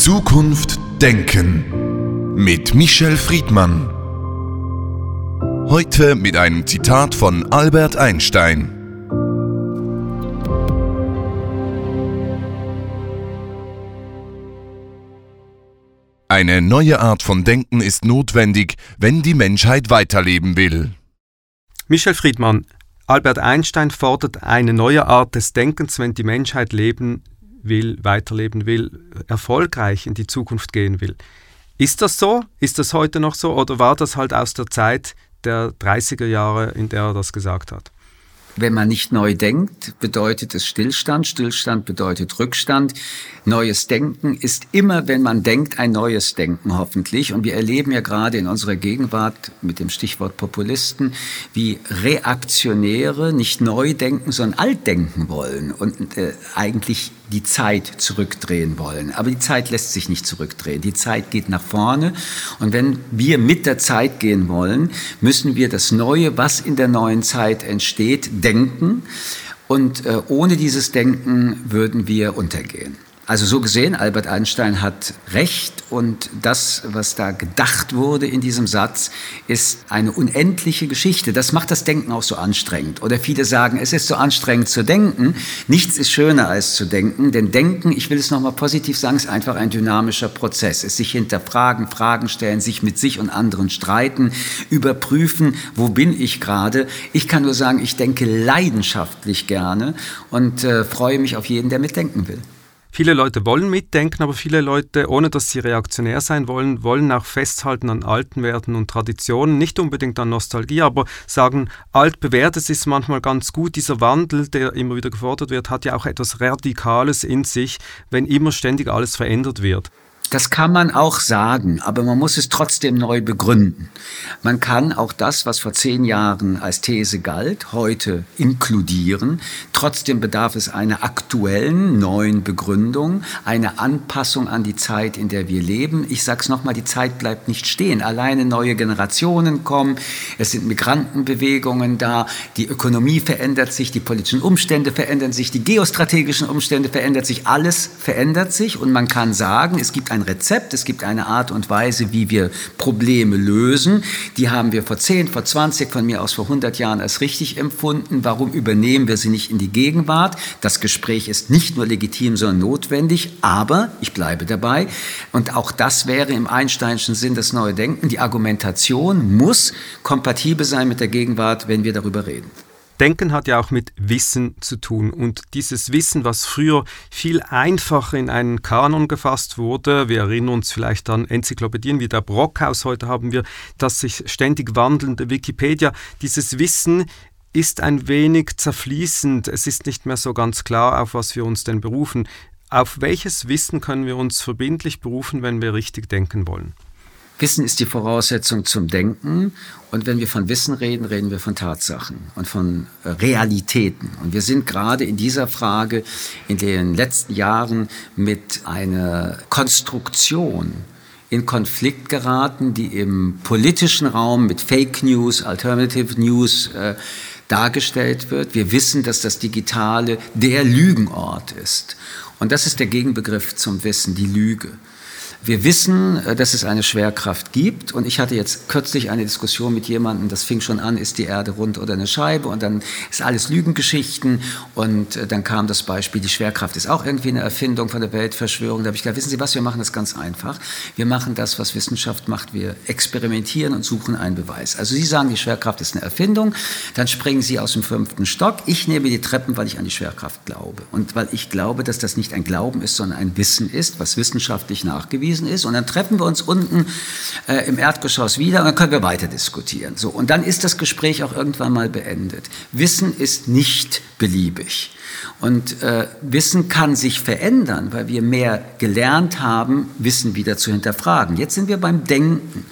Zukunft Denken mit Michel Friedmann. Heute mit einem Zitat von Albert Einstein. Eine neue Art von Denken ist notwendig, wenn die Menschheit weiterleben will. Michel Friedmann, Albert Einstein fordert eine neue Art des Denkens, wenn die Menschheit leben will, weiterleben will, erfolgreich in die Zukunft gehen will. Ist das so? Ist das heute noch so? Oder war das halt aus der Zeit der 30er Jahre, in der er das gesagt hat? Wenn man nicht neu denkt, bedeutet es Stillstand. Stillstand bedeutet Rückstand. Neues Denken ist immer, wenn man denkt, ein neues Denken hoffentlich. Und wir erleben ja gerade in unserer Gegenwart mit dem Stichwort Populisten, wie Reaktionäre nicht neu denken, sondern alt denken wollen und äh, eigentlich die Zeit zurückdrehen wollen. Aber die Zeit lässt sich nicht zurückdrehen. Die Zeit geht nach vorne. Und wenn wir mit der Zeit gehen wollen, müssen wir das Neue, was in der neuen Zeit entsteht, denken. Und äh, ohne dieses Denken würden wir untergehen. Also so gesehen, Albert Einstein hat recht und das, was da gedacht wurde in diesem Satz, ist eine unendliche Geschichte. Das macht das Denken auch so anstrengend. Oder viele sagen, es ist so anstrengend zu denken. Nichts ist schöner als zu denken, denn Denken, ich will es nochmal positiv sagen, ist einfach ein dynamischer Prozess. Es sich hinterfragen, Fragen stellen, sich mit sich und anderen streiten, überprüfen, wo bin ich gerade. Ich kann nur sagen, ich denke leidenschaftlich gerne und äh, freue mich auf jeden, der mitdenken will. Viele Leute wollen mitdenken, aber viele Leute, ohne dass sie reaktionär sein wollen, wollen auch festhalten an alten Werten und Traditionen, nicht unbedingt an Nostalgie, aber sagen, altbewährtes ist manchmal ganz gut. Dieser Wandel, der immer wieder gefordert wird, hat ja auch etwas Radikales in sich, wenn immer ständig alles verändert wird. Das kann man auch sagen, aber man muss es trotzdem neu begründen. Man kann auch das, was vor zehn Jahren als These galt, heute inkludieren. Trotzdem bedarf es einer aktuellen, neuen Begründung, einer Anpassung an die Zeit, in der wir leben. Ich sage es nochmal, die Zeit bleibt nicht stehen. Alleine neue Generationen kommen, es sind Migrantenbewegungen da, die Ökonomie verändert sich, die politischen Umstände verändern sich, die geostrategischen Umstände verändern sich, alles verändert sich und man kann sagen, es gibt ein ein Rezept, es gibt eine Art und Weise, wie wir Probleme lösen. Die haben wir vor 10, vor 20, von mir aus vor 100 Jahren als richtig empfunden. Warum übernehmen wir sie nicht in die Gegenwart? Das Gespräch ist nicht nur legitim, sondern notwendig. Aber, ich bleibe dabei, und auch das wäre im Einsteinschen Sinn das neue Denken, die Argumentation muss kompatibel sein mit der Gegenwart, wenn wir darüber reden. Denken hat ja auch mit Wissen zu tun. Und dieses Wissen, was früher viel einfacher in einen Kanon gefasst wurde, wir erinnern uns vielleicht an Enzyklopädien wie der Brockhaus, heute haben wir das sich ständig wandelnde Wikipedia. Dieses Wissen ist ein wenig zerfließend. Es ist nicht mehr so ganz klar, auf was wir uns denn berufen. Auf welches Wissen können wir uns verbindlich berufen, wenn wir richtig denken wollen? Wissen ist die Voraussetzung zum Denken. Und wenn wir von Wissen reden, reden wir von Tatsachen und von äh, Realitäten. Und wir sind gerade in dieser Frage in den letzten Jahren mit einer Konstruktion in Konflikt geraten, die im politischen Raum mit Fake News, Alternative News äh, dargestellt wird. Wir wissen, dass das Digitale der Lügenort ist. Und das ist der Gegenbegriff zum Wissen, die Lüge. Wir wissen, äh, dass es eine Schwerkraft gibt und ich hatte jetzt kürzlich eine Diskussion mit jemandem, das fing schon an, ist die Erde rund oder eine Scheibe und dann ist alles Lügengeschichten und äh, dann kam das Beispiel, die Schwerkraft ist auch irgendwie eine Erfindung von der Weltverschwörung. Da habe ich gesagt, wissen Sie was, wir machen das ganz einfach. Wir machen das, was Wissenschaft macht, wir experimentieren und suchen einen Beweis. Also Sie sagen, die Schwerkraft ist eine Erfindung, dann springen Sie aus dem fünften Stock. Ich nehme die Treppen, weil ich an die Schwerkraft glaube und weil ich glaube, dass das nicht ein Glauben ist, sondern ein Wissen ist, was wissenschaftlich nachgewiesen angewiesen ist. Und dann treffen wir uns unten äh, im Erdgeschoss wieder und dann können wir weiter diskutieren. So, und dann ist das Gespräch auch irgendwann mal beendet. Wissen ist nicht beliebig. Und äh, Wissen kann sich verändern, weil wir mehr gelernt haben, Wissen wieder zu hinterfragen. Jetzt sind wir beim Denken.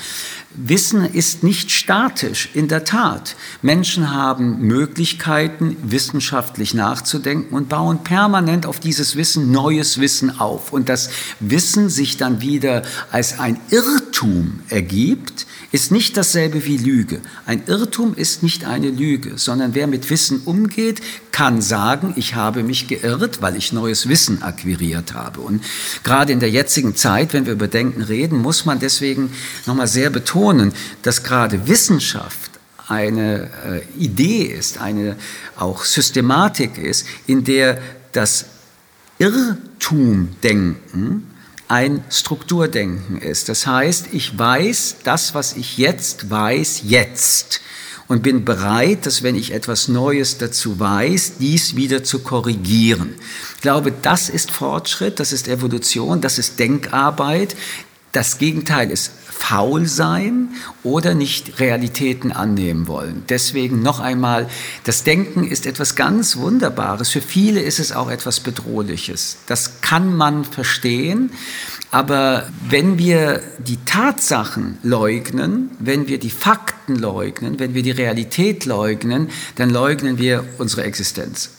Wissen ist nicht statisch, in der Tat. Menschen haben Möglichkeiten, wissenschaftlich nachzudenken und bauen permanent auf dieses Wissen neues Wissen auf. Und das Wissen sich dann wieder als ein Irrtum ergibt, ist nicht dasselbe wie Lüge. Ein Irrtum ist nicht eine Lüge, sondern wer mit Wissen umgeht, kann sagen, ich habe mich geirrt, weil ich neues Wissen akquiriert habe. Und gerade in der jetzigen Zeit, wenn wir über Denken reden, muss man deswegen nochmal sehr betonen, dass gerade Wissenschaft eine äh, Idee ist, eine auch Systematik ist, in der das Irrtumdenken ein Strukturdenken ist. Das heißt, ich weiß das, was ich jetzt weiß, jetzt und bin bereit, dass wenn ich etwas Neues dazu weiß, dies wieder zu korrigieren. Ich glaube, das ist Fortschritt, das ist Evolution, das ist Denkarbeit. Das Gegenteil ist faul sein oder nicht Realitäten annehmen wollen. Deswegen noch einmal, das Denken ist etwas ganz Wunderbares. Für viele ist es auch etwas Bedrohliches. Das kann man verstehen. Aber wenn wir die Tatsachen leugnen, wenn wir die Fakten leugnen, wenn wir die Realität leugnen, dann leugnen wir unsere Existenz.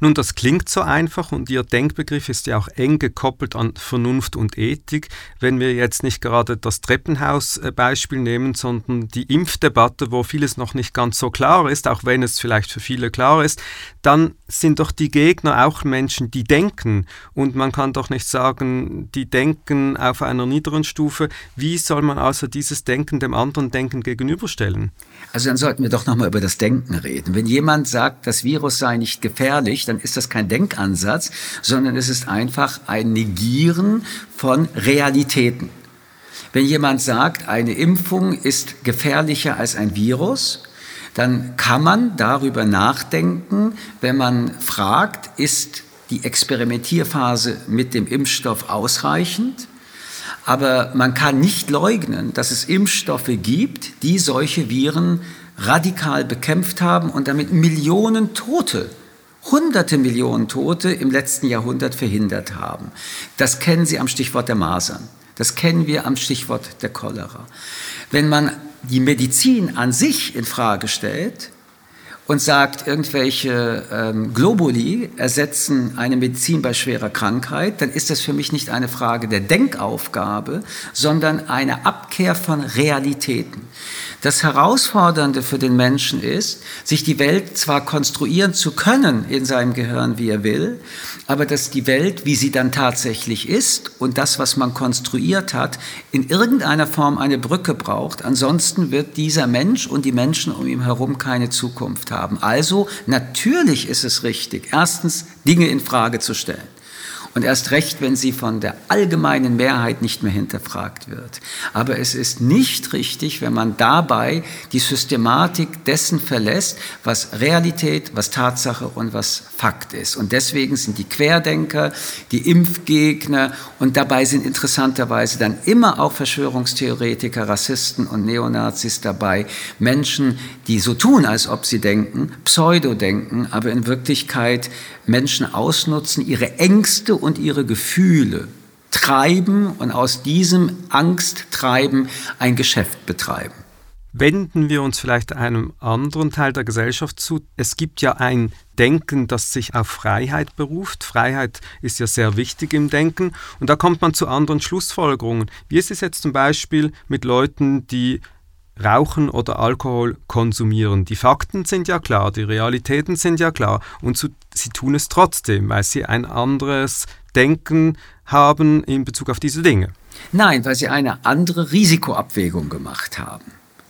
Nun, das klingt so einfach und Ihr Denkbegriff ist ja auch eng gekoppelt an Vernunft und Ethik. Wenn wir jetzt nicht gerade das Treppenhaus-Beispiel nehmen, sondern die Impfdebatte, wo vieles noch nicht ganz so klar ist, auch wenn es vielleicht für viele klar ist, dann sind doch die Gegner auch Menschen, die denken. Und man kann doch nicht sagen, die denken auf einer niederen Stufe. Wie soll man also dieses Denken dem anderen Denken gegenüberstellen? Also dann sollten wir doch nochmal über das Denken reden. Wenn jemand sagt, das Virus sei nicht gefährlich, dann ist das kein Denkansatz, sondern es ist einfach ein Negieren von Realitäten. Wenn jemand sagt, eine Impfung ist gefährlicher als ein Virus, dann kann man darüber nachdenken, wenn man fragt, ist die Experimentierphase mit dem Impfstoff ausreichend? Aber man kann nicht leugnen, dass es Impfstoffe gibt, die solche Viren radikal bekämpft haben und damit Millionen Tote hunderte Millionen Tote im letzten Jahrhundert verhindert haben. Das kennen Sie am Stichwort der Masern. Das kennen wir am Stichwort der Cholera. Wenn man die Medizin an sich in Frage stellt und sagt, irgendwelche ähm, Globuli ersetzen eine Medizin bei schwerer Krankheit, dann ist das für mich nicht eine Frage der Denkaufgabe, sondern eine Abkehr von Realitäten. Das Herausfordernde für den Menschen ist, sich die Welt zwar konstruieren zu können in seinem Gehirn, wie er will, aber dass die Welt, wie sie dann tatsächlich ist und das, was man konstruiert hat, in irgendeiner Form eine Brücke braucht. Ansonsten wird dieser Mensch und die Menschen um ihn herum keine Zukunft haben. Also natürlich ist es richtig, erstens Dinge in Frage zu stellen. Und erst recht, wenn sie von der allgemeinen Mehrheit nicht mehr hinterfragt wird. Aber es ist nicht richtig, wenn man dabei die Systematik dessen verlässt, was Realität, was Tatsache und was Fakt ist. Und deswegen sind die Querdenker, die Impfgegner und dabei sind interessanterweise dann immer auch Verschwörungstheoretiker, Rassisten und Neonazis dabei. Menschen, die so tun, als ob sie denken, Pseudo-denken, aber in Wirklichkeit Menschen ausnutzen, ihre Ängste und ihre Gefühle treiben und aus diesem Angsttreiben ein Geschäft betreiben. Wenden wir uns vielleicht einem anderen Teil der Gesellschaft zu. Es gibt ja ein Denken, das sich auf Freiheit beruft. Freiheit ist ja sehr wichtig im Denken. Und da kommt man zu anderen Schlussfolgerungen. Wie ist es jetzt zum Beispiel mit Leuten, die Rauchen oder Alkohol konsumieren. Die Fakten sind ja klar, die Realitäten sind ja klar und zu, sie tun es trotzdem, weil sie ein anderes Denken haben in Bezug auf diese Dinge. Nein, weil sie eine andere Risikoabwägung gemacht haben.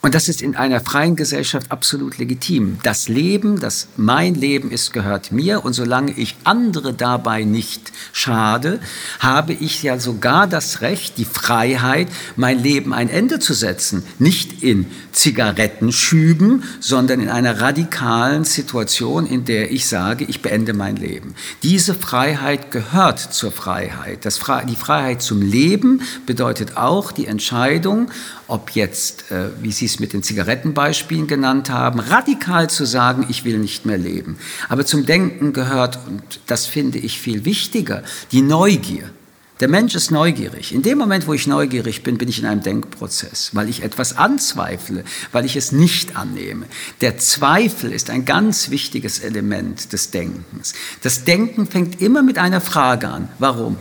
Und das ist in einer freien Gesellschaft absolut legitim. Das Leben, das mein Leben ist, gehört mir. Und solange ich andere dabei nicht schade, habe ich ja sogar das Recht, die Freiheit, mein Leben ein Ende zu setzen. Nicht in Zigarettenschüben, sondern in einer radikalen Situation, in der ich sage, ich beende mein Leben. Diese Freiheit gehört zur Freiheit. Das, die Freiheit zum Leben bedeutet auch die Entscheidung, ob jetzt, äh, wie Sie es mit den Zigarettenbeispielen genannt haben, radikal zu sagen, ich will nicht mehr leben. Aber zum Denken gehört, und das finde ich viel wichtiger, die Neugier. Der Mensch ist neugierig. In dem Moment, wo ich neugierig bin, bin ich in einem Denkprozess, weil ich etwas anzweifle, weil ich es nicht annehme. Der Zweifel ist ein ganz wichtiges Element des Denkens. Das Denken fängt immer mit einer Frage an. Warum?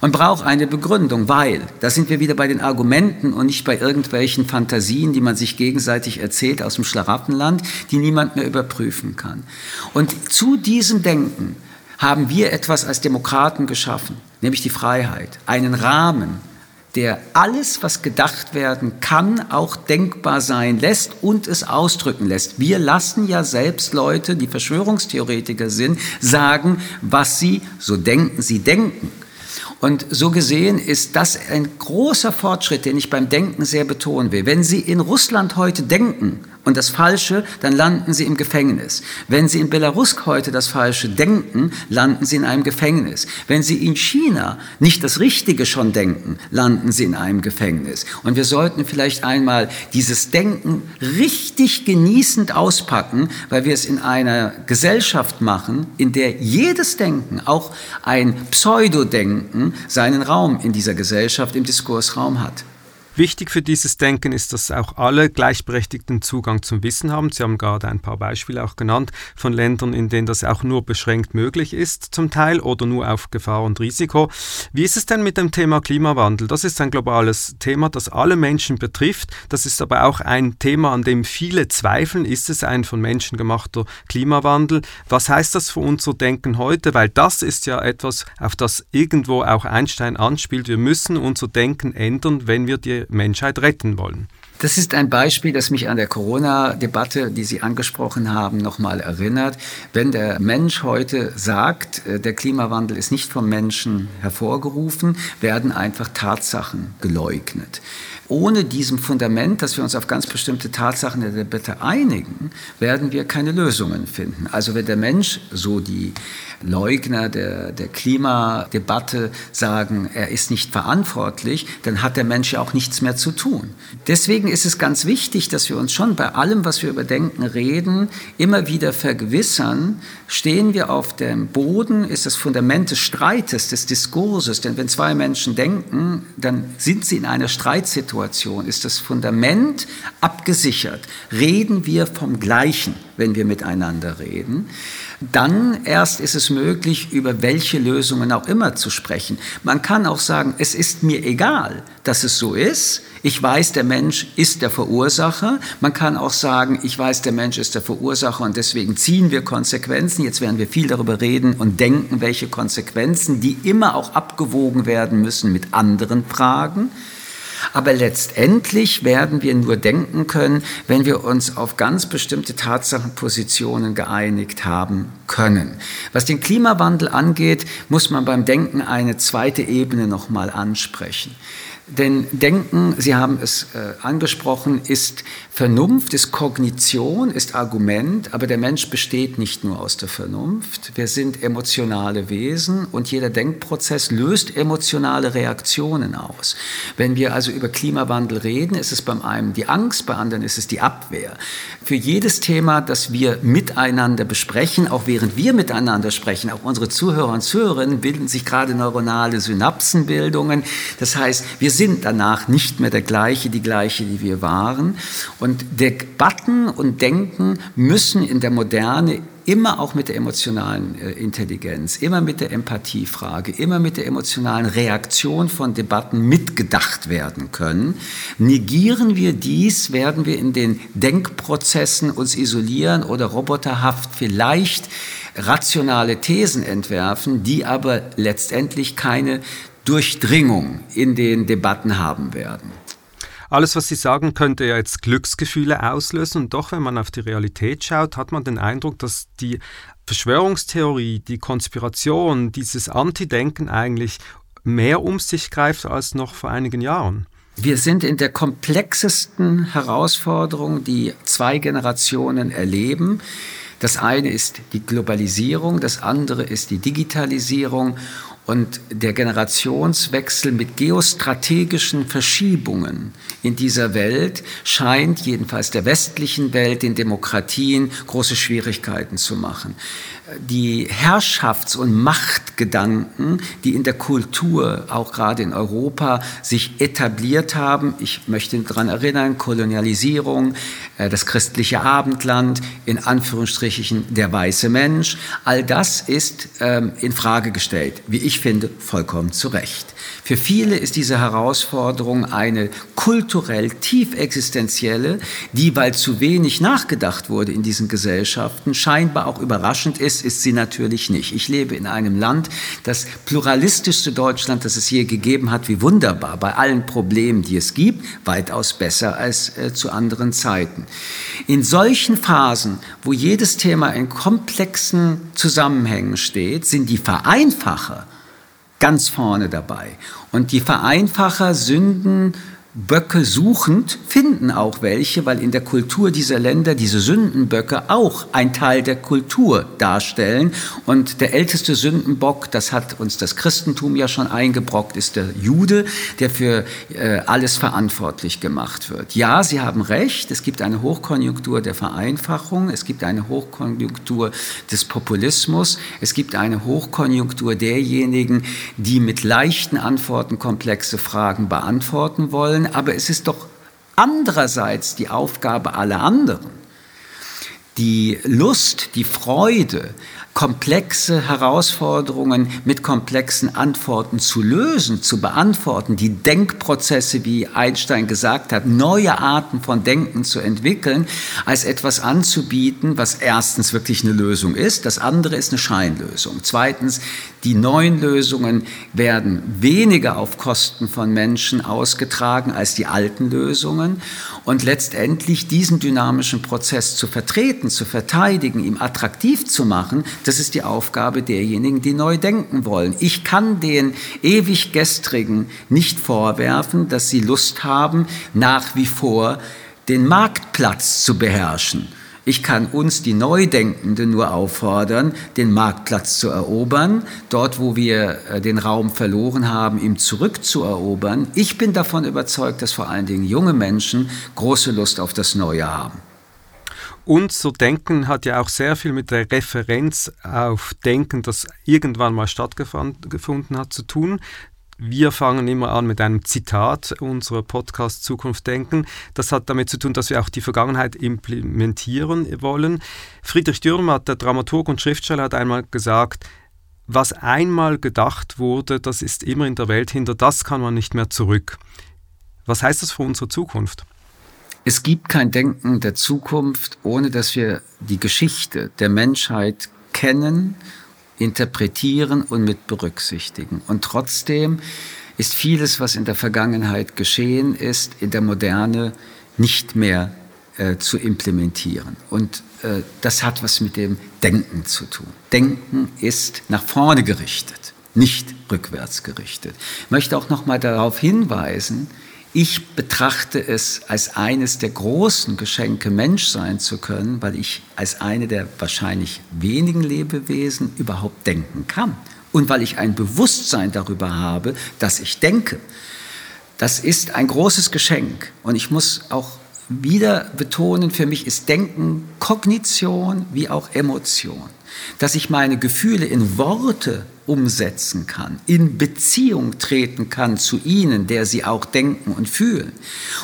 Und braucht eine Begründung, weil, da sind wir wieder bei den Argumenten und nicht bei irgendwelchen Fantasien, die man sich gegenseitig erzählt aus dem Schlaraffenland, die niemand mehr überprüfen kann. Und zu diesem Denken haben wir etwas als Demokraten geschaffen, nämlich die Freiheit, einen Rahmen, der alles, was gedacht werden kann, auch denkbar sein lässt und es ausdrücken lässt. Wir lassen ja selbst Leute, die Verschwörungstheoretiker sind, sagen, was sie, so denken sie denken. Und so gesehen ist das ein großer Fortschritt, den ich beim Denken sehr betonen will. Wenn Sie in Russland heute denken und das Falsche, dann landen Sie im Gefängnis. Wenn Sie in Belarus heute das Falsche denken, landen Sie in einem Gefängnis. Wenn Sie in China nicht das Richtige schon denken, landen Sie in einem Gefängnis. Und wir sollten vielleicht einmal dieses Denken richtig genießend auspacken, weil wir es in einer Gesellschaft machen, in der jedes Denken, auch ein Pseudodenken, seinen Raum in dieser Gesellschaft, im Diskursraum hat. Wichtig für dieses Denken ist, dass auch alle gleichberechtigten Zugang zum Wissen haben. Sie haben gerade ein paar Beispiele auch genannt von Ländern, in denen das auch nur beschränkt möglich ist zum Teil oder nur auf Gefahr und Risiko. Wie ist es denn mit dem Thema Klimawandel? Das ist ein globales Thema, das alle Menschen betrifft. Das ist aber auch ein Thema, an dem viele zweifeln. Ist es ein von Menschen gemachter Klimawandel? Was heißt das für unser Denken heute? Weil das ist ja etwas, auf das irgendwo auch Einstein anspielt. Wir müssen unser Denken ändern, wenn wir die Menschheit retten wollen. Das ist ein Beispiel, das mich an der Corona-Debatte, die Sie angesprochen haben, nochmal erinnert. Wenn der Mensch heute sagt, äh, der Klimawandel ist nicht vom Menschen hervorgerufen, werden einfach Tatsachen geleugnet. Ohne diesem Fundament, dass wir uns auf ganz bestimmte Tatsachen der Debatte einigen, werden wir keine Lösungen finden. Also wenn der Mensch, so die Leugner der, der Klimadebatte sagen, er ist nicht verantwortlich, dann hat der Mensch ja auch nichts mehr zu tun. Deswegen ist es ganz wichtig, dass wir uns schon bei allem, was wir über Denken reden, immer wieder vergewissern, stehen wir auf dem Boden, ist das Fundament des Streites, des Diskurses. Denn wenn zwei Menschen denken, dann sind sie in einer Streitsituation, ist das Fundament abgesichert. Reden wir vom Gleichen, wenn wir miteinander reden. Dann erst ist es möglich, über welche Lösungen auch immer zu sprechen. Man kann auch sagen, es ist mir egal, dass es so ist. Ich weiß, der Mensch ist der Verursacher. Man kann auch sagen, ich weiß, der Mensch ist der Verursacher und deswegen ziehen wir Konsequenzen. Jetzt werden wir viel darüber reden und denken, welche Konsequenzen, die immer auch abgewogen werden müssen mit anderen Fragen. Aber letztendlich werden wir nur denken können, wenn wir uns auf ganz bestimmte Tatsachenpositionen geeinigt haben können. Was den Klimawandel angeht, muss man beim Denken eine zweite Ebene nochmal ansprechen. Denn Denken, Sie haben es äh, angesprochen, ist Vernunft, ist Kognition, ist Argument, aber der Mensch besteht nicht nur aus der Vernunft. Wir sind emotionale Wesen und jeder Denkprozess löst emotionale Reaktionen aus. Wenn wir also über Klimawandel reden, ist es beim einen die Angst, bei anderen ist es die Abwehr. Für jedes Thema, das wir miteinander besprechen, auch während wir miteinander sprechen, auch unsere Zuhörer und Zuhörerinnen bilden sich gerade neuronale Synapsenbildungen. Das heißt, wir sind danach nicht mehr der gleiche, die gleiche, die wir waren. Und Debatten und Denken müssen in der Moderne immer auch mit der emotionalen äh, Intelligenz, immer mit der Empathiefrage, immer mit der emotionalen Reaktion von Debatten mitgedacht werden können. Negieren wir dies, werden wir in den Denkprozessen uns isolieren oder roboterhaft vielleicht rationale Thesen entwerfen, die aber letztendlich keine Durchdringung in den Debatten haben werden. Alles, was Sie sagen, könnte ja jetzt Glücksgefühle auslösen. Und doch, wenn man auf die Realität schaut, hat man den Eindruck, dass die Verschwörungstheorie, die Konspiration, dieses Antidenken eigentlich mehr um sich greift als noch vor einigen Jahren. Wir sind in der komplexesten Herausforderung, die zwei Generationen erleben. Das eine ist die Globalisierung, das andere ist die Digitalisierung und der Generationswechsel mit geostrategischen Verschiebungen in dieser Welt scheint jedenfalls der westlichen Welt, den Demokratien, große Schwierigkeiten zu machen die Herrschafts- und Machtgedanken, die in der Kultur, auch gerade in Europa, sich etabliert haben. Ich möchte daran erinnern, Kolonialisierung, äh, das christliche Abendland, in Anführungsstrichen der weiße Mensch, all das ist ähm, in Frage gestellt, wie ich ich finde, vollkommen zu Recht. Für viele ist diese Herausforderung eine kulturell tief existenzielle, die, weil zu wenig nachgedacht wurde in diesen Gesellschaften, scheinbar auch überraschend ist, ist sie natürlich nicht. Ich lebe in einem Land, das pluralistischste Deutschland, das es je gegeben hat, wie wunderbar, bei allen Problemen, die es gibt, weitaus besser als äh, zu anderen Zeiten. In solchen Phasen, wo jedes Thema in komplexen Zusammenhängen steht, sind die Vereinfacher ganz vorne dabei. Und die Vereinfacher sünden Böcke suchend, finden auch welche, weil in der Kultur dieser Länder diese Sündenböcke auch ein Teil der Kultur darstellen. Und der älteste Sündenbock, das hat uns das Christentum ja schon eingebrockt, ist der Jude, der für äh, alles verantwortlich gemacht wird. Ja, Sie haben recht, es gibt eine Hochkonjunktur der Vereinfachung, es gibt eine Hochkonjunktur des Populismus, es gibt eine Hochkonjunktur derjenigen, die mit leichten Antworten komplexe Fragen beantworten wollen aber es ist doch andererseits die Aufgabe aller anderen, die Lust, die Freude komplexe Herausforderungen mit komplexen Antworten zu lösen, zu beantworten, die Denkprozesse, wie Einstein gesagt hat, neue Arten von Denken zu entwickeln, als etwas anzubieten, was erstens wirklich eine Lösung ist, das andere ist eine Scheinlösung. Zweitens, die neuen Lösungen werden weniger auf Kosten von Menschen ausgetragen als die alten Lösungen und letztendlich diesen dynamischen Prozess zu vertreten, zu verteidigen, ihm attraktiv zu machen, das ist die Aufgabe derjenigen, die neu denken wollen. Ich kann den ewig Gestrigen nicht vorwerfen, dass sie Lust haben, nach wie vor den Marktplatz zu beherrschen. Ich kann uns, die Neudenkenden, nur auffordern, den Marktplatz zu erobern, dort, wo wir äh, den Raum verloren haben, ihm zurückzuerobern. Ich bin davon überzeugt, dass vor allen Dingen junge Menschen große Lust auf das Neue haben. Unser Denken hat ja auch sehr viel mit der Referenz auf Denken, das irgendwann mal stattgefunden hat, zu tun. Wir fangen immer an mit einem Zitat unserer Podcast Zukunft denken. Das hat damit zu tun, dass wir auch die Vergangenheit implementieren wollen. Friedrich Dürrmatt, der Dramaturg und Schriftsteller, hat einmal gesagt, was einmal gedacht wurde, das ist immer in der Welt, hinter das kann man nicht mehr zurück. Was heißt das für unsere Zukunft? Es gibt kein Denken der Zukunft, ohne dass wir die Geschichte der Menschheit kennen, interpretieren und mit berücksichtigen. Und trotzdem ist vieles, was in der Vergangenheit geschehen ist, in der Moderne nicht mehr äh, zu implementieren. Und äh, das hat was mit dem Denken zu tun. Denken ist nach vorne gerichtet, nicht rückwärts gerichtet. Ich möchte auch noch mal darauf hinweisen, ich betrachte es als eines der großen Geschenke, Mensch sein zu können, weil ich als eine der wahrscheinlich wenigen Lebewesen überhaupt denken kann. Und weil ich ein Bewusstsein darüber habe, dass ich denke. Das ist ein großes Geschenk. Und ich muss auch wieder betonen, für mich ist Denken Kognition wie auch Emotion. Dass ich meine Gefühle in Worte umsetzen kann, in Beziehung treten kann zu ihnen, der sie auch denken und fühlen.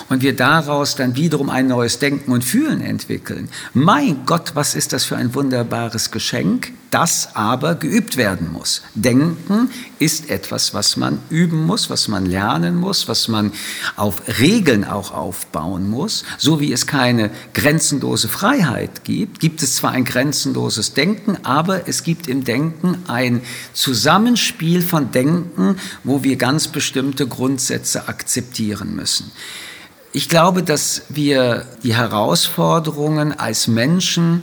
Und wir daraus dann wiederum ein neues Denken und Fühlen entwickeln. Mein Gott, was ist das für ein wunderbares Geschenk, das aber geübt werden muss. Denken ist etwas, was man üben muss, was man lernen muss, was man auf Regeln auch aufbauen muss. So wie es keine grenzenlose Freiheit gibt, gibt es zwar ein grenzenloses Denken, aber es gibt im Denken ein Zusammenspiel von Denken, wo wir ganz bestimmte Grundsätze akzeptieren müssen. Ich glaube, dass wir die Herausforderungen als Menschen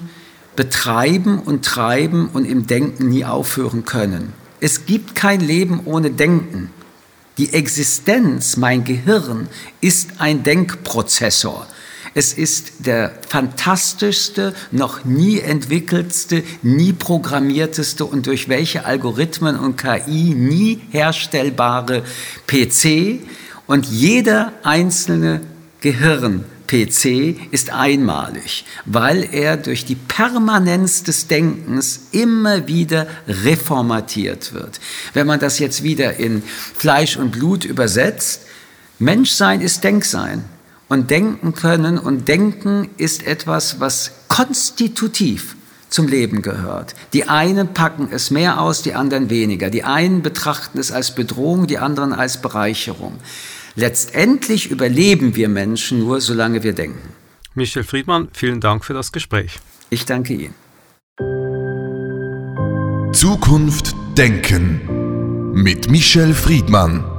betreiben und treiben und im Denken nie aufhören können. Es gibt kein Leben ohne Denken. Die Existenz, mein Gehirn, ist ein Denkprozessor. Es ist der fantastischste, noch nie entwickeltste, nie programmierteste und durch welche Algorithmen und KI nie herstellbare PC. Und jeder einzelne Gehirn PC ist einmalig, weil er durch die Permanenz des Denkens immer wieder reformatiert wird. Wenn man das jetzt wieder in Fleisch und Blut übersetzt, Menschsein ist Denksein und denken können und denken ist etwas, was konstitutiv zum Leben gehört. Die einen packen es mehr aus, die anderen weniger. Die einen betrachten es als Bedrohung, die anderen als Bereicherung. Letztendlich überleben wir Menschen nur, solange wir denken. Michel Friedmann, vielen Dank für das Gespräch. Ich danke Ihnen. Zukunft Denken mit Michel Friedmann.